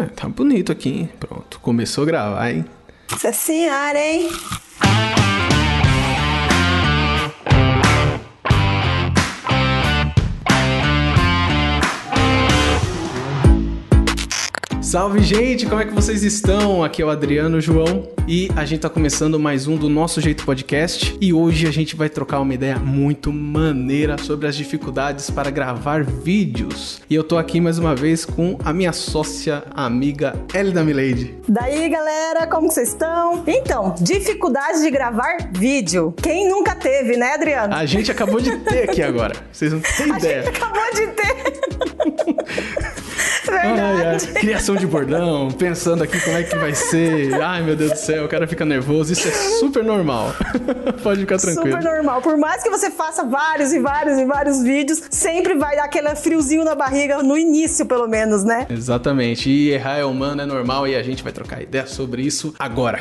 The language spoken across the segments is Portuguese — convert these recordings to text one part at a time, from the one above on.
É, tá bonito aqui, hein? Pronto, começou a gravar, hein? Nossa senhora, hein? Salve, gente! Como é que vocês estão? Aqui é o Adriano João e a gente tá começando mais um do Nosso Jeito Podcast e hoje a gente vai trocar uma ideia muito maneira sobre as dificuldades para gravar vídeos. E eu tô aqui mais uma vez com a minha sócia amiga Elida Milady. Daí, galera, como vocês estão? Então, dificuldades de gravar vídeo. Quem nunca teve, né, Adriano? A gente acabou de ter aqui agora. Vocês não têm A ideia. gente acabou de ter. Ai, ai, Verdade. criação de bordão, pensando aqui como é que vai ser. Ai, meu Deus do céu, o cara fica nervoso. Isso é super normal. Pode ficar tranquilo. Super normal. Por mais que você faça vários e vários e vários vídeos, sempre vai dar aquele friozinho na barriga no início, pelo menos, né? Exatamente. E errar é humano, é normal e a gente vai trocar ideia sobre isso agora.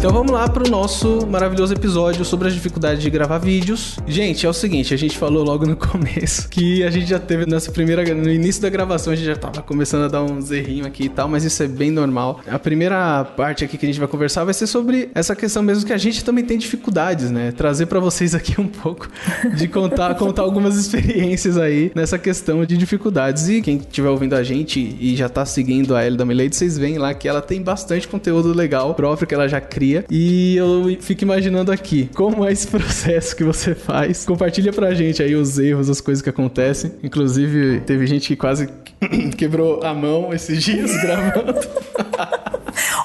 Então vamos lá pro nosso maravilhoso episódio sobre as dificuldades de gravar vídeos. Gente, é o seguinte, a gente falou logo no começo que a gente já teve nessa primeira no início da gravação a gente já tava começando a dar uns errinhos aqui e tal, mas isso é bem normal. A primeira parte aqui que a gente vai conversar vai ser sobre essa questão mesmo que a gente também tem dificuldades, né? Trazer pra vocês aqui um pouco de contar contar algumas experiências aí nessa questão de dificuldades e quem estiver ouvindo a gente e já tá seguindo a Ellie da Milady, vocês veem lá que ela tem bastante conteúdo legal próprio que ela já cria e eu fico imaginando aqui como é esse processo que você faz. Compartilha pra gente aí os erros, as coisas que acontecem. Inclusive, teve gente que quase quebrou a mão esses dias gravando.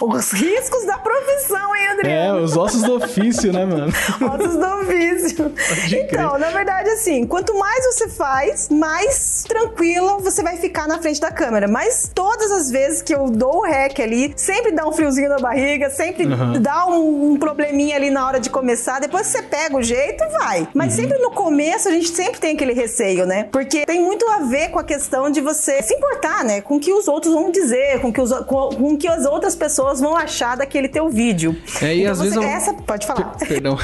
Os riscos da profissão, hein, É, Adriano? os ossos do ofício, né, mano? Ossos do ofício. crer. Então, na verdade, assim, quanto mais você faz, mais tranquilo você vai ficar na frente da câmera. Mas todas as vezes que eu dou o rec ali, sempre dá um friozinho na barriga, sempre Aham. dá um, um probleminha ali na hora de começar. Depois você pega o jeito, vai. Mas Uhum. sempre no começo a gente sempre tem aquele receio, né? Porque tem muito a ver com a questão de você se importar, né? Com o que os outros vão dizer, com que, os, com, com o que as outras pessoas vão achar daquele teu vídeo. É, e então às você, vezes é um- essa pode falar. Per- Perdão.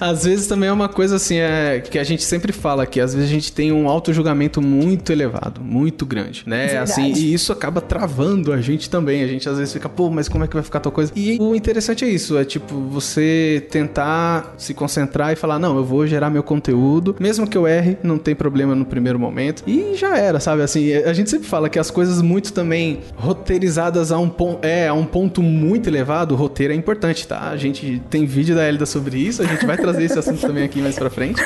Às vezes também é uma coisa assim, é, que a gente sempre fala que às vezes a gente tem um auto-julgamento muito elevado, muito grande, né? Verdade. Assim, e isso acaba travando a gente também. A gente às vezes fica, pô, mas como é que vai ficar tal coisa? E o interessante é isso, é tipo, você tentar se concentrar e falar, não, eu vou gerar meu conteúdo, mesmo que eu erre, não tem problema no primeiro momento. E já era, sabe? Assim, a gente sempre fala que as coisas muito também roteirizadas a um ponto, é, a um ponto muito elevado, o roteiro é importante, tá? A gente tem vídeo da Elida sobre isso, a gente vai trazer esse assunto também aqui mais pra frente.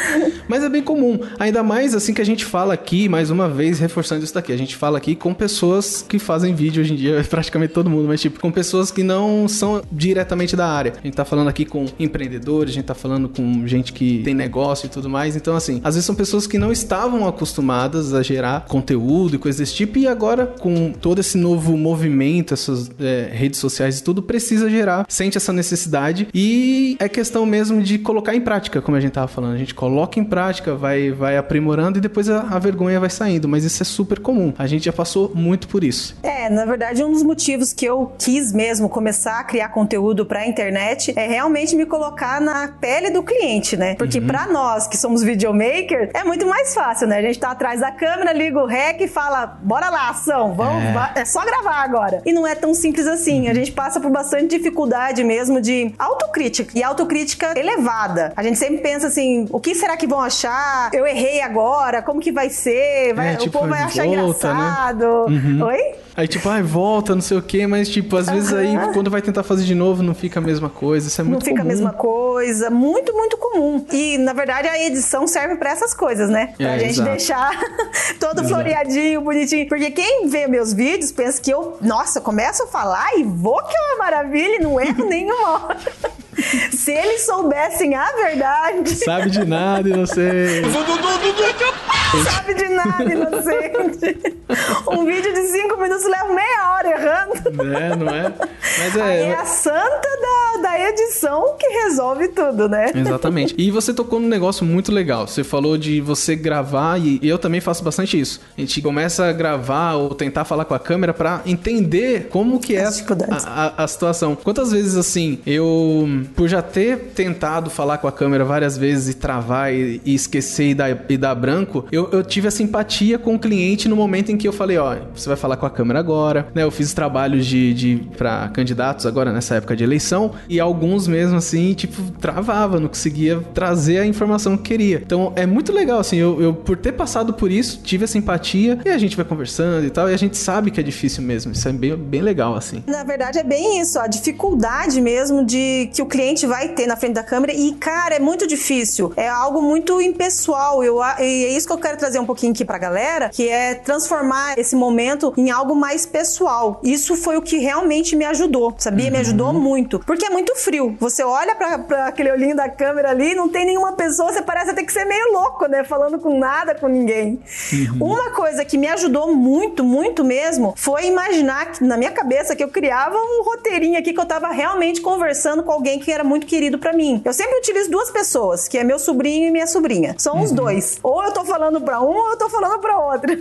Mas é bem comum, ainda mais assim que a gente fala aqui, mais uma vez, reforçando isso daqui, a gente fala aqui com pessoas que fazem vídeo hoje em dia, praticamente todo mundo, mas tipo, com pessoas que não são diretamente da área. A gente tá falando aqui com empreendedores, a gente tá falando com gente que tem negócio e tudo mais, então assim, às vezes são pessoas que não estavam acostumadas a gerar conteúdo e coisas desse tipo, e agora com todo esse novo movimento, essas é, redes sociais e tudo, precisa gerar, sente essa necessidade e é questão mesmo de colocar em prática, como a gente tava falando. A gente coloca em prática, vai, vai aprimorando e depois a, a vergonha vai saindo, mas isso é super comum. A gente já passou muito por isso. É, na verdade, um dos motivos que eu quis mesmo começar a criar conteúdo pra internet é realmente me colocar na pele do cliente, né? Porque pra nós que somos videomaker, é muito mais fácil, né? A gente tá atrás da câmera, liga o rec e fala: bora lá, ação, vamos, É. é só gravar agora. E não é tão simples assim. A gente passa por bastante dificuldade mesmo de autocrítica e autocrítica elevada. A gente sempre pensa assim: o que será que vão achar? Eu errei agora, como que vai ser? Vai- É, o tipo, povo vai achar volta, né? engraçado. Oi? Aí, tipo, ai, volta, não sei o quê, mas, tipo, às vezes aí, quando vai tentar fazer de novo, não fica a mesma coisa. Isso é muito não fica comum. a mesma coisa, muito, muito comum. E na verdade a edição serve pra essas coisas, né? Pra É, gente exato. deixar todo Exato. floreadinho, bonitinho. Porque quem vê meus vídeos pensa que eu, nossa, começo a falar e vou que é uma maravilha e não erro nenhuma hora. Se eles soubessem a verdade, Sabe de nada e não sei. sabe de nada, inocente. Um vídeo de cinco minutos leva meia hora errando. né, não é? Mas é é. a santa da, da da edição que resolve tudo, né? Exatamente. E você tocou num negócio muito legal. Você falou de você gravar e eu também faço bastante isso. A gente começa a gravar ou tentar falar com a câmera para entender como que é a, a, a, situação. Quantas vezes assim, eu por já ter tentado falar com a câmera várias vezes e travar e, e esquecer e dar, e dar branco, eu, eu tive a simpatia com o cliente no momento em que eu falei, ó, você vai falar com a câmera agora, né? Eu fiz trabalhos de, de para candidatos agora nessa época de eleição e alguns mesmo assim, tipo, travava, não conseguia trazer a informação que queria. Então é muito legal, assim, eu, eu por ter passado por isso, tive a simpatia e a gente vai conversando e tal, e a gente sabe que é difícil mesmo. Isso é bem, bem legal, assim. Na verdade, é bem isso, a dificuldade mesmo de que o cliente vai ter na frente da câmera. E, cara, é muito difícil. É algo muito impessoal. Eu, e é isso que eu quero trazer um pouquinho aqui pra galera, que é transformar esse momento em algo mais pessoal. Isso foi o que realmente me ajudou, sabia? Uhum. Me ajudou muito. Porque é muito frio. Você olha para aquele olhinho da câmera ali, não tem nenhuma pessoa, você parece ter que ser meio louco, né? Falando com nada, com ninguém. Uhum. Uma coisa que me ajudou muito, muito mesmo, foi imaginar que, na minha cabeça que eu criava um roteirinho aqui que eu tava realmente conversando com alguém que era muito querido para mim. Eu sempre utilizo duas pessoas, que é meu sobrinho e minha sobrinha. São uhum. os dois. Ou eu tô falando para um ou eu tô falando para outro.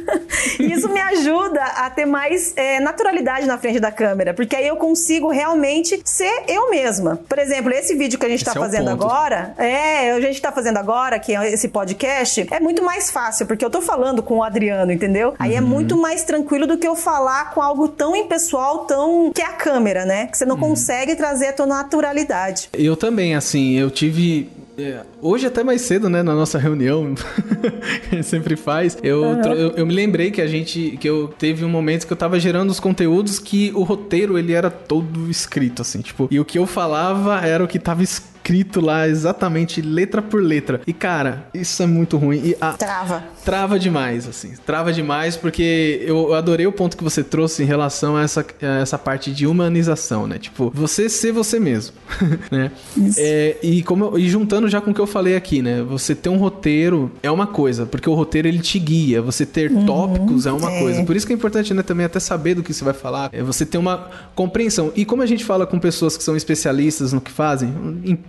e isso me ajuda a ter mais é, naturalidade na frente da câmera, porque aí eu consigo realmente ser eu mesma. Por exemplo, esse vídeo que a gente esse tá é fazendo agora, é, a gente tá fazendo agora, que é esse podcast, é muito mais fácil, porque eu tô falando com o Adriano, entendeu? Aí é uhum. muito mais tranquilo do que eu falar com algo tão impessoal, tão. que é a câmera, né? Que você não uhum. consegue trazer a tua naturalidade. Eu também, assim, eu tive é, hoje até mais cedo, né, na nossa reunião, que a gente sempre faz, eu, uhum. eu, eu, me lembrei que a gente, que eu teve um momento que eu tava gerando os conteúdos que o roteiro, ele era todo escrito, assim, tipo, e o que eu falava era o que tava escrito escrito lá exatamente letra por letra. E cara, isso é muito ruim. E, a, trava. Trava demais, assim. Trava demais porque eu adorei o ponto que você trouxe em relação a essa, a essa parte de humanização, né? Tipo, você ser você mesmo, né? É, e, como eu, e juntando já com o que eu falei aqui, né? Você ter um roteiro é uma coisa, porque o roteiro ele te guia. Você ter uhum, tópicos é uma é. coisa. Por isso que é importante, né, também até saber do que você vai falar. É você ter uma compreensão. E como a gente fala com pessoas que são especialistas no que fazem,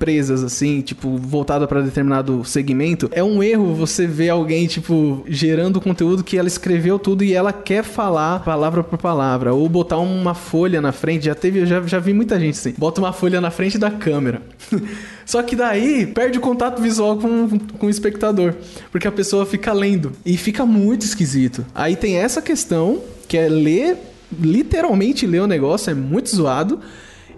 empresas assim, tipo, voltada para determinado segmento, é um erro você ver alguém, tipo, gerando conteúdo que ela escreveu tudo e ela quer falar palavra por palavra, ou botar uma folha na frente. Já teve, eu já, já vi muita gente assim, bota uma folha na frente da câmera. Só que daí perde o contato visual com, com o espectador, porque a pessoa fica lendo e fica muito esquisito. Aí tem essa questão que é ler, literalmente ler o negócio, é muito zoado.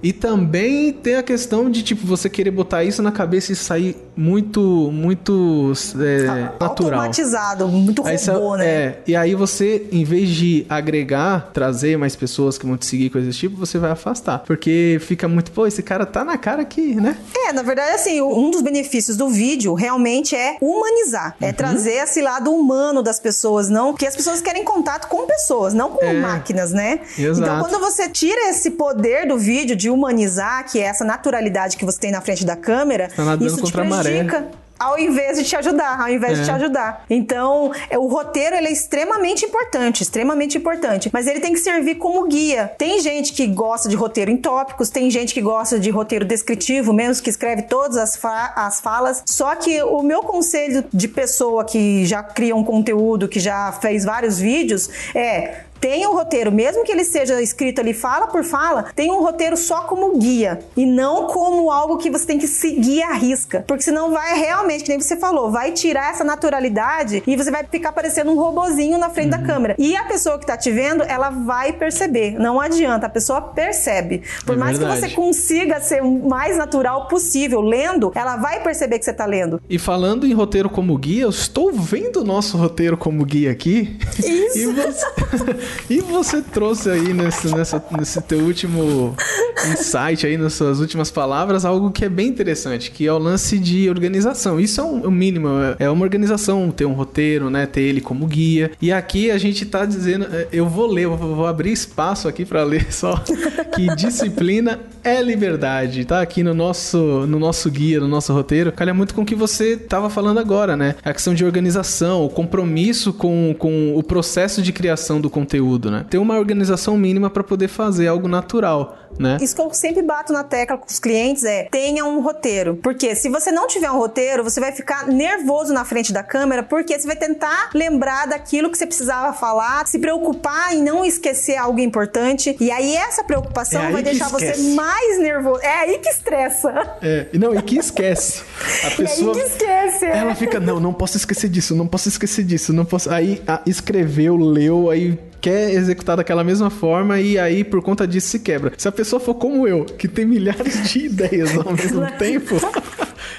E também tem a questão de, tipo, você querer botar isso na cabeça e sair muito, muito é, natural. Automatizado, muito robô, né? É, e aí você, em vez de agregar, trazer mais pessoas que vão te seguir, coisas desse tipo, você vai afastar. Porque fica muito, pô, esse cara tá na cara aqui, né? É, na verdade, assim, um dos benefícios do vídeo realmente é humanizar. É uhum. trazer esse lado humano das pessoas, não... Porque as pessoas querem contato com pessoas, não com é, máquinas, né? Exato. Então, quando você tira esse poder do vídeo de humanizar, que é essa naturalidade que você tem na frente da câmera, tá isso te prejudica ao invés de te ajudar, ao invés é. de te ajudar. Então, é, o roteiro ele é extremamente importante, extremamente importante, mas ele tem que servir como guia. Tem gente que gosta de roteiro em tópicos, tem gente que gosta de roteiro descritivo, mesmo que escreve todas as, fa as falas. Só que o meu conselho de pessoa que já cria um conteúdo, que já fez vários vídeos, é tem um roteiro, mesmo que ele seja escrito ali fala por fala, tem um roteiro só como guia e não como algo que você tem que seguir à risca. Porque senão vai realmente, que nem você falou, vai tirar essa naturalidade e você vai ficar parecendo um robozinho na frente uhum. da câmera. E a pessoa que tá te vendo, ela vai perceber. Não adianta, a pessoa percebe. Por é mais verdade. que você consiga ser o mais natural possível lendo, ela vai perceber que você tá lendo. E falando em roteiro como guia, eu estou vendo o nosso roteiro como guia aqui. Isso. E você... E você trouxe aí nesse, nessa, nesse teu último insight aí, nas suas últimas palavras, algo que é bem interessante, que é o lance de organização. Isso é um, o mínimo, é uma organização, ter um roteiro, né? Ter ele como guia. E aqui a gente tá dizendo, é, eu vou ler, vou abrir espaço aqui para ler só, que disciplina é liberdade, tá? Aqui no nosso, no nosso guia, no nosso roteiro, calha muito com o que você tava falando agora, né? A questão de organização, o compromisso com, com o processo de criação do conteúdo conteúdo, né? Ter uma organização mínima para poder fazer algo natural né? Isso que eu sempre bato na tecla com os clientes é tenha um roteiro. Porque se você não tiver um roteiro, você vai ficar nervoso na frente da câmera, porque você vai tentar lembrar daquilo que você precisava falar, se preocupar em não esquecer algo importante. E aí essa preocupação é vai deixar você mais nervoso. É aí que estressa. É, não, e que esquece. A pessoa. E aí que esquece. É. Ela fica, não, não posso esquecer disso, não posso esquecer disso, não posso. Aí a, escreveu, leu, aí quer executar daquela mesma forma e aí por conta disso se quebra. Se a pessoa for como eu, que tem milhares de ideias ao mesmo tempo,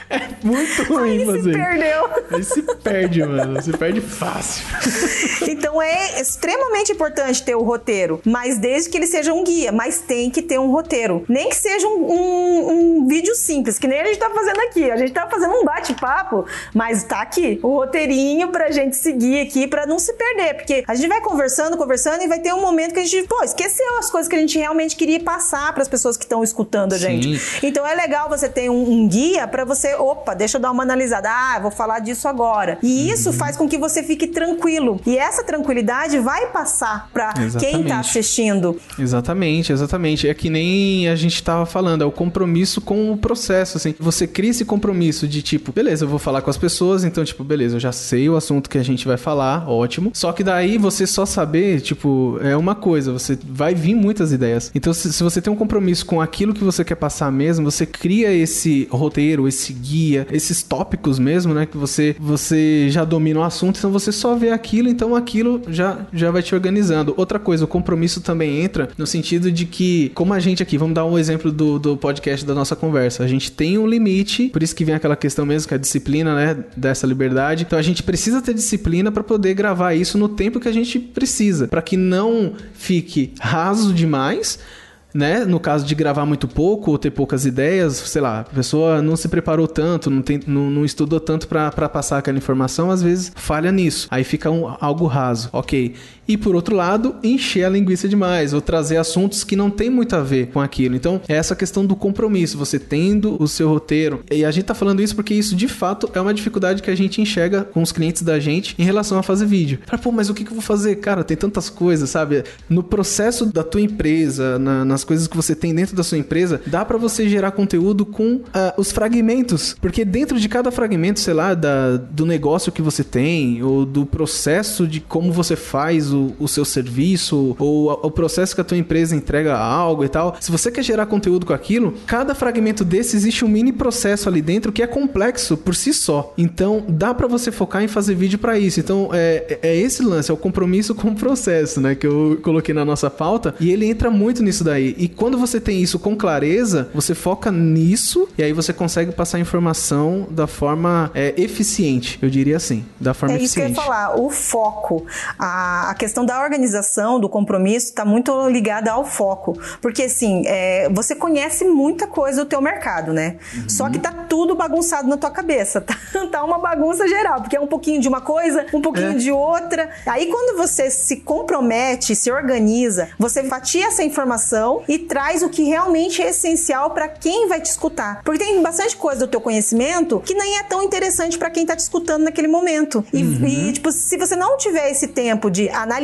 é muito ruim Aí fazer. se perdeu. Aí se perde, mano. Se perde fácil. Então é extremamente importante ter o roteiro, mas desde que ele seja um guia, mas tem que ter um roteiro. Nem que seja um, um, um vídeo simples, que nem a gente tá fazendo aqui. A gente tá fazendo um bate-papo, mas tá aqui o roteirinho pra gente seguir aqui, pra não se perder. Porque a gente vai conversando, conversando e vai ter um momento que a gente, pô, esqueceu as coisas que a gente realmente queria passar para as pessoas que estão escutando a gente. Sim. Então é legal você ter um, um guia para você, opa, deixa eu dar uma analisada. Ah, vou falar disso agora. E isso uhum. faz com que você fique tranquilo. E essa tranquilidade vai passar para quem tá assistindo. Exatamente, exatamente. É que nem a gente tava falando, é o compromisso com o processo, assim. Você cria esse compromisso de tipo, beleza, eu vou falar com as pessoas, então tipo, beleza, eu já sei o assunto que a gente vai falar, ótimo. Só que daí você só saber, tipo, é uma coisa, você vai vir muitas ideias. Então se, se você tem um compromisso com aquilo que você quer passar mesmo, você cria esse roteiro, esse guia, esses tópicos mesmo, né? Que você, você já domina o assunto, então você só vê aquilo, então aquilo já, já vai te organizando. Outra coisa, o compromisso também entra no sentido de que, como a gente aqui, vamos dar um exemplo do, do podcast da nossa conversa, a gente tem um limite, por isso que vem aquela questão mesmo, que é a disciplina, né? Dessa liberdade. Então a gente precisa ter disciplina para poder gravar isso no tempo que a gente precisa, para que não fique raso demais né? No caso de gravar muito pouco ou ter poucas ideias, sei lá, a pessoa não se preparou tanto, não, tem, não, não estudou tanto para passar aquela informação, às vezes falha nisso. Aí fica um, algo raso, ok. E por outro lado, encher a linguiça demais, ou trazer assuntos que não tem muito a ver com aquilo. Então, é essa questão do compromisso, você tendo o seu roteiro. E a gente tá falando isso porque isso de fato é uma dificuldade que a gente enxerga com os clientes da gente em relação a fazer vídeo. Pra, pô, mas o que, que eu vou fazer? Cara, tem tantas coisas, sabe? No processo da tua empresa, na, nas coisas que você tem dentro da sua empresa, dá para você gerar conteúdo com uh, os fragmentos. Porque dentro de cada fragmento, sei lá, da, do negócio que você tem, ou do processo de como você faz o, o seu serviço, ou o processo que a tua empresa entrega algo e tal, se você quer gerar conteúdo com aquilo, cada fragmento desse existe um mini processo ali dentro que é complexo por si só. Então, dá para você focar em fazer vídeo para isso. Então, é, é esse lance, é o compromisso com o processo, né? Que eu coloquei na nossa pauta. E ele entra muito nisso daí. E quando você tem isso com clareza, você foca nisso e aí você consegue passar a informação da forma é, eficiente, eu diria assim, da forma é eficiente. É isso que eu ia falar, o foco, a, a questão da organização, do compromisso, está muito ligada ao foco, porque assim, é, você conhece muita coisa do teu mercado, né? Uhum. Só que tá tudo bagunçado na tua cabeça, tá, tá uma bagunça geral, porque é um pouquinho de uma coisa, um pouquinho é. de outra. Aí quando você se compromete, se organiza, você fatia essa informação e traz o que realmente é essencial para quem vai te escutar. Porque tem bastante coisa do teu conhecimento que nem é tão interessante para quem tá te escutando naquele momento. E, uhum. e, tipo, se você não tiver esse tempo de analisar,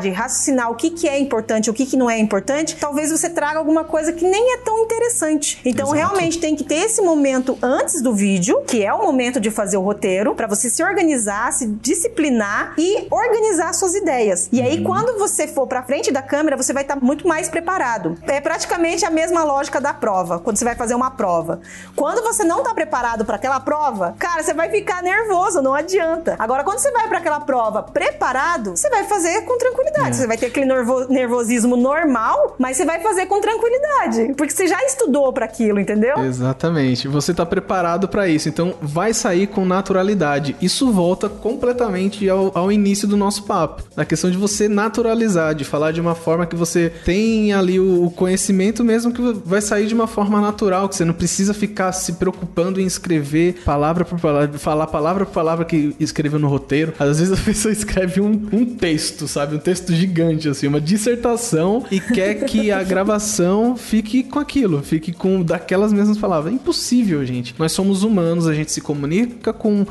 de raciocinar o que, que é importante, o que, que não é importante, talvez você traga alguma coisa que nem é tão interessante. Então, Exato. realmente tem que ter esse momento antes do vídeo, que é o momento de fazer o roteiro, para você se organizar, se disciplinar e organizar suas ideias. E aí, uhum. quando você for para frente da câmera, você vai estar tá muito mais preparado. É praticamente a mesma lógica da prova, quando você vai fazer uma prova. Quando você não tá preparado para aquela prova, cara, você vai ficar nervoso, não adianta. Agora, quando você vai para aquela prova preparado, você vai fazer com tranquilidade. É. Você vai ter aquele nervo nervosismo normal, mas você vai fazer com tranquilidade, porque você já estudou para aquilo, entendeu? Exatamente. Você tá preparado para isso, então vai sair com naturalidade. Isso volta completamente ao, ao início do nosso papo, na questão de você naturalizar, de falar de uma forma que você tem ali o o conhecimento mesmo que vai sair de uma forma natural, que você não precisa ficar se preocupando em escrever palavra por palavra, falar palavra por palavra que escreveu no roteiro. Às vezes a pessoa escreve um, um texto, sabe? Um texto gigante, assim, uma dissertação e quer que a gravação fique com aquilo, fique com daquelas mesmas palavras. É impossível, gente. Nós somos humanos, a gente se comunica com,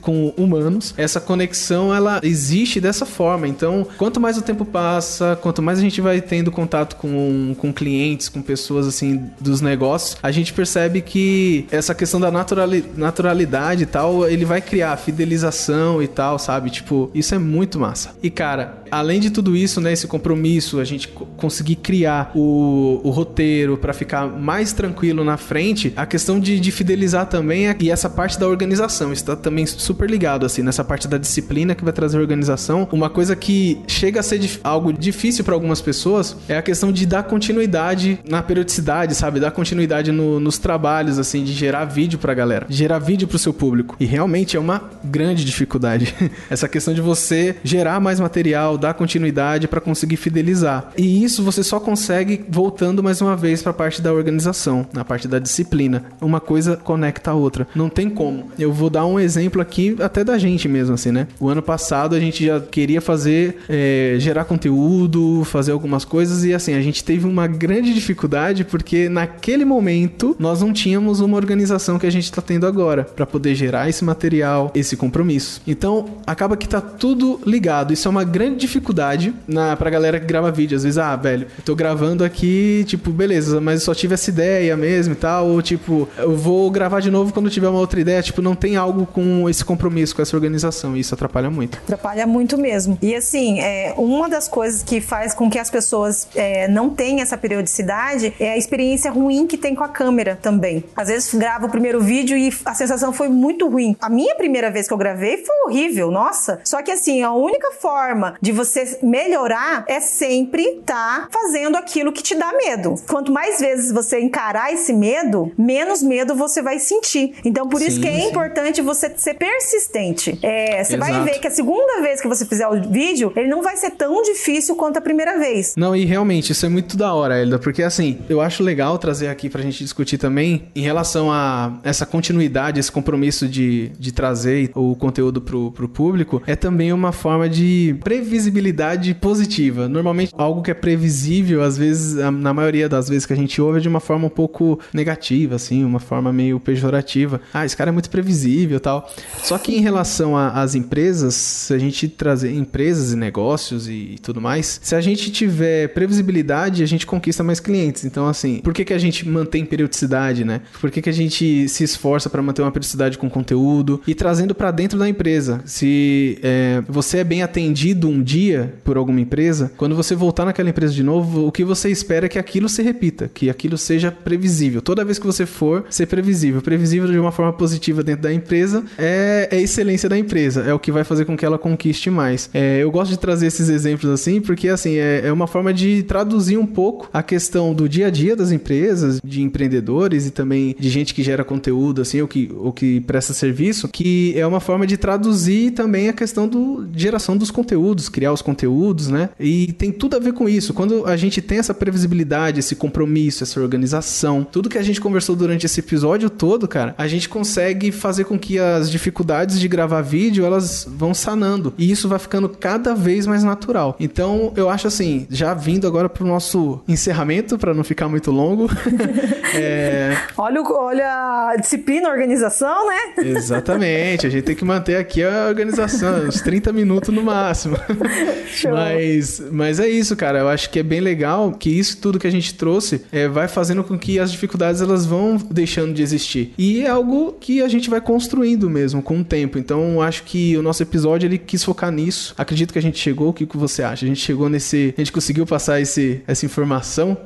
com humanos. Essa conexão, ela existe dessa forma. Então, quanto mais o tempo passa, quanto mais a gente vai tendo contato com, com clientes, com pessoas, assim, dos negócios, a gente percebe que essa questão da naturali naturalidade e tal, ele vai criar fidelização e tal, sabe? Tipo, isso é muito massa. E, cara, além de tudo isso, né, esse compromisso, a gente conseguir criar o, o roteiro para ficar mais tranquilo na frente, a questão de, de fidelizar também é, e essa parte da organização está também super ligado assim nessa parte da disciplina que vai trazer organização. Uma coisa que chega a ser algo difícil para algumas pessoas é a questão de dar continuidade na periodicidade, sabe, dar continuidade no, nos trabalhos assim, de gerar vídeo para galera, gerar vídeo para o seu público. E realmente é uma grande dificuldade essa questão de você gerar mais material, dar continuidade para conseguir fidelizar. E isso você só consegue voltando mais uma vez para a parte da organização, na parte da disciplina. Uma coisa conecta a outra. Não tem como. Eu vou dar um exemplo aqui até da gente mesmo, assim, né? O ano passado a gente já queria fazer, é, gerar conteúdo, fazer algumas coisas e assim, a gente teve uma grande dificuldade porque naquele momento nós não tínhamos uma organização que a gente está tendo agora para poder gerar esse material, esse compromisso. Então, acaba que tá tudo ligado. Isso é uma grande dificuldade na, pra galera que grava vídeo. Às vezes, ah, velho, eu tô gravando aqui, tipo, beleza, mas só tive essa ideia mesmo e tal. Ou tipo, eu vou gravar de novo quando tiver uma outra ideia. Tipo, não tem algo com esse compromisso, com essa organização. E isso atrapalha muito. Atrapalha muito mesmo. E assim, é, uma das coisas que faz com que as pessoas é, não tenham essa periodicidade é a experiência ruim que tem com a câmera também. Às vezes grava o primeiro vídeo e a sensação foi muito ruim. A minha primeira vez que eu gravei foi horrível, nossa. Só que assim, a única forma de você melhorar é sempre estar tá fazendo aquilo que te dá medo. Quanto mais vezes você encarar esse medo, menos medo você vai sentir. Então, por sim, isso que é sim. importante você ser persistente. É, você vai ver que a segunda vez que você fizer o vídeo, ele não vai ser tão difícil quanto a primeira vez. Não, e realmente, isso é muito da hora, Elda, porque assim, eu acho legal trazer aqui pra gente discutir também em relação a essa continuidade, esse compromisso de, de trazer o conteúdo pro, pro público, é também uma forma de previsibilidade positiva. Normalmente, algo que é previsível, às vezes, na maioria das vezes que a gente ouve, é de uma forma um pouco negativa, assim, uma forma meio pejorativa. Ah, esse cara é muito previsível tal. Só que em relação às empresas, se a gente trazer empresas e negócios e, e, tudo mais, se a gente tiver previsibilidade, a gente conquista mais clientes. Então, assim, por que, que a gente mantém periodicidade, né? Por que, que a gente se esforça para manter uma periodicidade com conteúdo e trazendo para dentro da empresa? Se é, você é bem atendido um dia por alguma empresa, quando você voltar naquela empresa de novo, o que você espera é que aquilo se repita, que aquilo seja previsível. Toda vez que você for, ser previsível. Previsível de uma forma positiva dentro da empresa é, é excelência da empresa, é o que vai fazer com que ela conquiste mais. É, eu gosto de trazer esses exemplos assim, porque assim, é, é uma forma de traduzir um pouco a questão do dia a dia das empresas, de empreendedores e também de gente que gera conteúdo, assim, ou que, ou que presta serviço, que é uma forma de traduzir também a questão do geração dos conteúdos, criar os conteúdos, né? E tem tudo a ver com isso. Quando a gente tem essa previsibilidade, esse compromisso, essa organização, tudo que a gente conversou durante esse episódio todo, cara, a gente consegue fazer com que as dificuldades de gravar vídeo, elas vão sanando. E isso vai ficando cada vez mais natural. Então, eu acho assim, já vindo agora pro nosso encerramento, para não ficar muito longo. é... olha, olha a disciplina, a organização, né? Exatamente. A gente tem que manter aqui a organização, uns 30 minutos no máximo. mas, mas é isso, cara. Eu acho que é bem legal que isso tudo que a gente trouxe é, vai fazendo com que as dificuldades elas vão deixando de existir. E é algo que a gente vai construindo mesmo com o tempo. Então, acho que o nosso episódio ele quis focar nisso. Acredito que a gente chegou. O que, você acha? A gente chegou nesse. A gente conseguiu passar esse, essa informação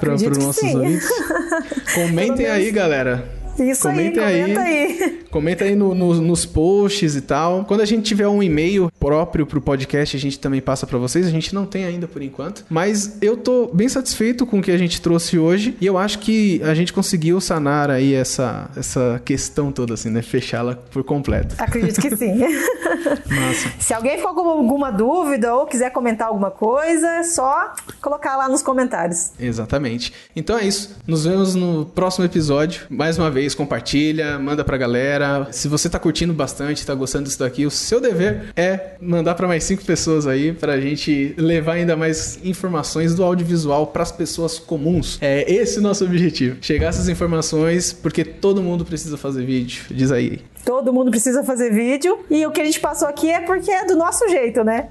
para os nossos ouvintes? Comentem aí, galera. Isso comentem aí, comenta aí. aí. Comenta aí no, no, nos posts e tal. Quando a gente tiver um e-mail próprio pro podcast, a gente também passa para vocês. A gente não tem ainda por enquanto. Mas eu tô bem satisfeito com o que a gente trouxe hoje. E eu acho que a gente conseguiu sanar aí essa, essa questão toda, assim, né? Fechá-la por completo. Acredito que sim. Massa. Se alguém ficou com alguma dúvida ou quiser comentar alguma coisa, é só colocar lá nos comentários. Exatamente. Então é isso. Nos vemos no próximo episódio. Mais uma vez, compartilha, manda pra galera. Se você tá curtindo bastante, tá gostando disso daqui, o seu dever é mandar para mais cinco pessoas aí pra gente levar ainda mais informações do audiovisual para as pessoas comuns. É esse o nosso objetivo. Chegar essas informações porque todo mundo precisa fazer vídeo. Diz aí. Todo mundo precisa fazer vídeo. E o que a gente passou aqui é porque é do nosso jeito, né?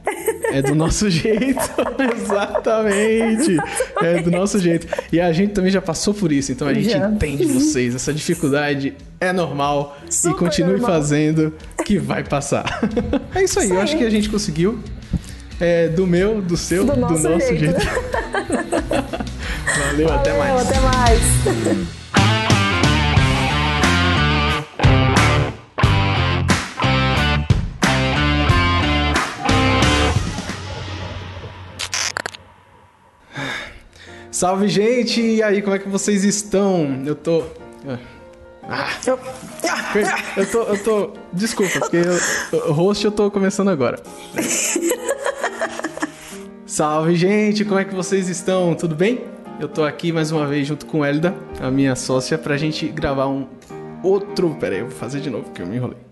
É do nosso jeito. Exatamente. É do nosso jeito. E a gente também já passou por isso, então a gente já. entende vocês. Essa dificuldade é normal. Super e continue normal. fazendo que vai passar. É isso aí. Sim. Eu acho que a gente conseguiu. É, do meu, do seu, do nosso, do nosso jeito. jeito. Valeu, Valeu, até mais. Até mais. Salve, gente! E aí, como é que vocês estão? Eu tô. Ah, eu... eu tô. Eu tô. Desculpa, porque o host eu tô começando agora. Salve, gente! Como é que vocês estão? Tudo bem? Eu tô aqui mais uma vez junto com Elda, a minha sócia, pra gente gravar um outro. Pera aí, eu vou fazer de novo porque eu me enrolei.